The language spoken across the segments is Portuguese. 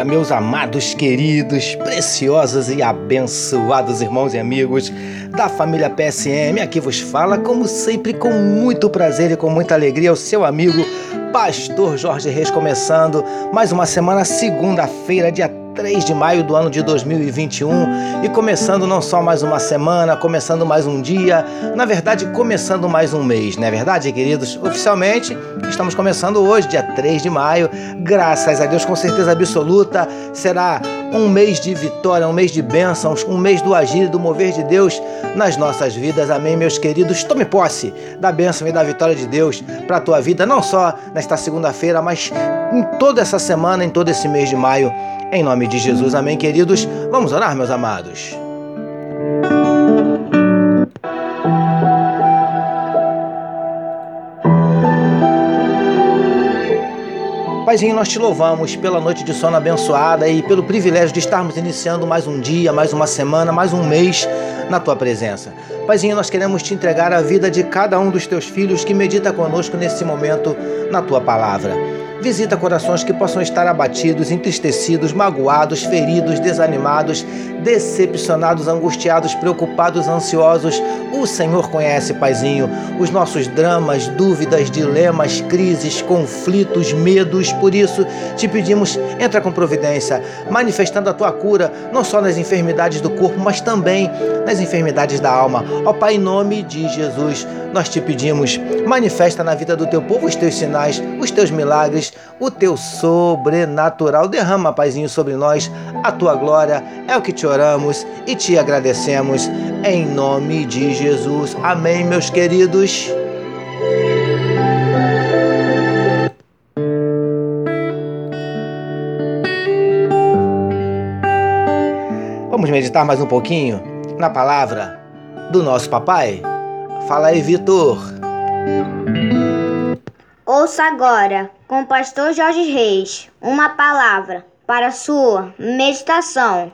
dia, meus amados, queridos, preciosos e abençoados irmãos e amigos da família PSM. Aqui vos fala, como sempre, com muito prazer e com muita alegria, o seu amigo Pastor Jorge Reis, começando mais uma semana, segunda-feira, dia 3 de maio do ano de 2021 e começando não só mais uma semana, começando mais um dia, na verdade, começando mais um mês, não é verdade, queridos? Oficialmente, estamos começando hoje, dia 3 de maio, graças a Deus, com certeza absoluta, será um mês de vitória, um mês de bênçãos, um mês do agir e do mover de Deus nas nossas vidas. Amém, meus queridos? Tome posse da bênção e da vitória de Deus para a tua vida, não só nesta segunda-feira, mas em toda essa semana, em todo esse mês de maio. Em nome de Jesus, amém, queridos. Vamos orar, meus amados. Paizinho, nós te louvamos pela noite de sono abençoada e pelo privilégio de estarmos iniciando mais um dia, mais uma semana, mais um mês na tua presença. Paizinho, nós queremos te entregar a vida de cada um dos teus filhos que medita conosco nesse momento na tua palavra. Visita corações que possam estar abatidos, entristecidos, magoados, feridos, desanimados, decepcionados, angustiados, preocupados, ansiosos. O Senhor conhece, Paizinho, os nossos dramas, dúvidas, dilemas, crises, conflitos, medos. Por isso, te pedimos, entra com providência, manifestando a tua cura, não só nas enfermidades do corpo, mas também nas enfermidades da alma. Ó Pai, em nome de Jesus, nós te pedimos, manifesta na vida do teu povo os teus sinais, os teus milagres, o teu sobrenatural. Derrama, Paizinho, sobre nós a tua glória. É o que te oramos e te agradecemos em nome de Jesus. Amém, meus queridos. Vamos meditar mais um pouquinho na palavra do nosso papai? Fala aí, Vitor. Ouça agora, com o pastor Jorge Reis, uma palavra para sua meditação.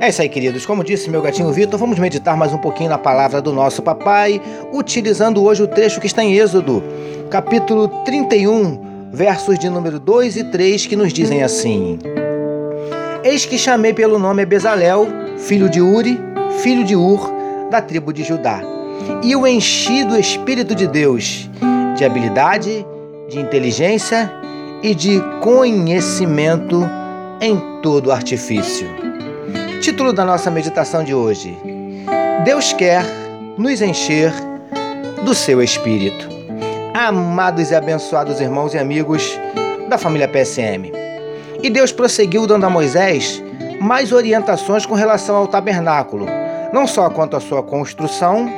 É isso aí, queridos. Como disse meu gatinho Vitor, vamos meditar mais um pouquinho na palavra do nosso papai, utilizando hoje o trecho que está em Êxodo, capítulo 31, versos de número 2 e 3, que nos dizem assim: Eis que chamei pelo nome Bezalel, filho de Uri, filho de Ur, da tribo de Judá, e o enchi do Espírito de Deus, de habilidade, de inteligência e de conhecimento em todo artifício. Título da nossa meditação de hoje: Deus quer nos encher do seu Espírito. Amados e abençoados irmãos e amigos da família PSM. E Deus prosseguiu dando a Moisés mais orientações com relação ao tabernáculo, não só quanto à sua construção,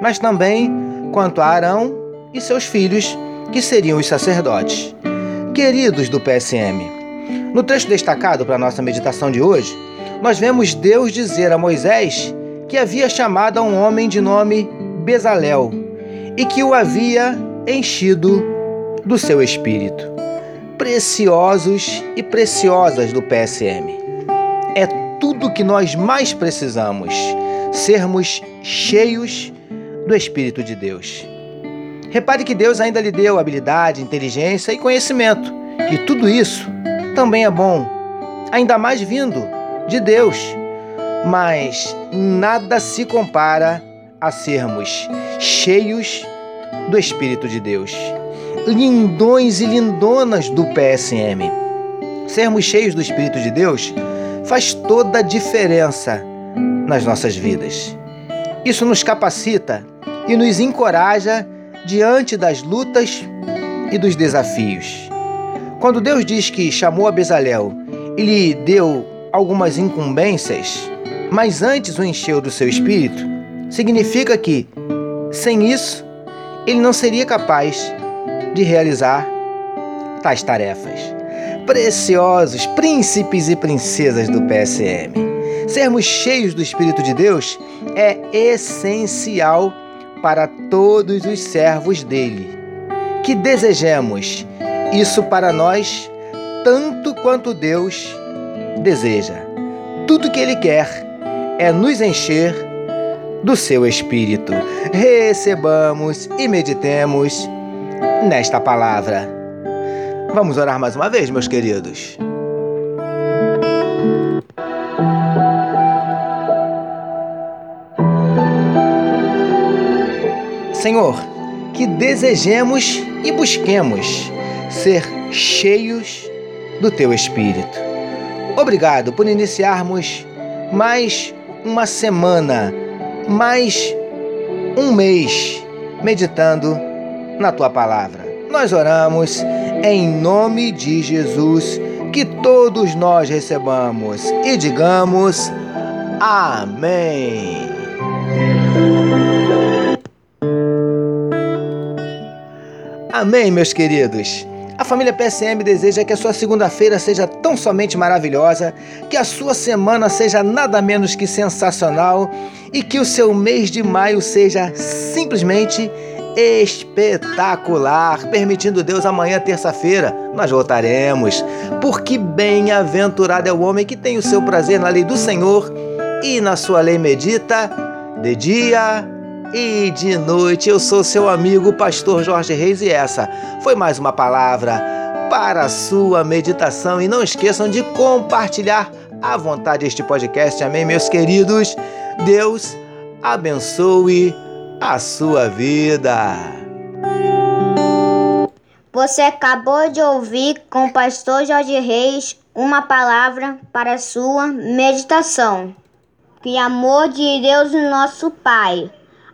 mas também quanto a Arão e seus filhos, que seriam os sacerdotes. Queridos do PSM, no trecho destacado para a nossa meditação de hoje, nós vemos Deus dizer a Moisés que havia chamado a um homem de nome Bezalel e que o havia enchido do seu espírito. Preciosos e preciosas do PSM. É tudo que nós mais precisamos sermos cheios do Espírito de Deus. Repare que Deus ainda lhe deu habilidade, inteligência e conhecimento, e tudo isso também é bom, ainda mais vindo de Deus. Mas nada se compara a sermos cheios do Espírito de Deus. Lindões e lindonas do PSM. Sermos cheios do Espírito de Deus faz toda a diferença nas nossas vidas. Isso nos capacita e nos encoraja diante das lutas e dos desafios. Quando Deus diz que chamou a Bezalel e lhe deu algumas incumbências, mas antes o encheu do seu espírito, significa que, sem isso, ele não seria capaz de realizar tais tarefas. Preciosos príncipes e princesas do PSM. Sermos cheios do Espírito de Deus é essencial para todos os servos dele. Que desejemos isso para nós tanto quanto Deus deseja. Tudo que ele quer é nos encher do seu espírito. Recebamos e meditemos nesta palavra. Vamos orar mais uma vez, meus queridos. Senhor, que desejemos e busquemos ser cheios do Teu Espírito. Obrigado por iniciarmos mais uma semana, mais um mês meditando na Tua palavra. Nós oramos em nome de Jesus, que todos nós recebamos e digamos Amém. Amém, meus queridos. A família PSM deseja que a sua segunda-feira seja tão somente maravilhosa, que a sua semana seja nada menos que sensacional e que o seu mês de maio seja simplesmente espetacular. Permitindo Deus, amanhã, terça-feira, nós voltaremos. Porque bem-aventurado é o homem que tem o seu prazer na lei do Senhor e na sua lei medita de dia e de noite. Eu sou seu amigo, pastor Jorge Reis, e essa foi mais uma palavra para a sua meditação. E não esqueçam de compartilhar à vontade este podcast. Amém, meus queridos? Deus abençoe a sua vida. Você acabou de ouvir com o pastor Jorge Reis uma palavra para a sua meditação. Que amor de Deus, nosso Pai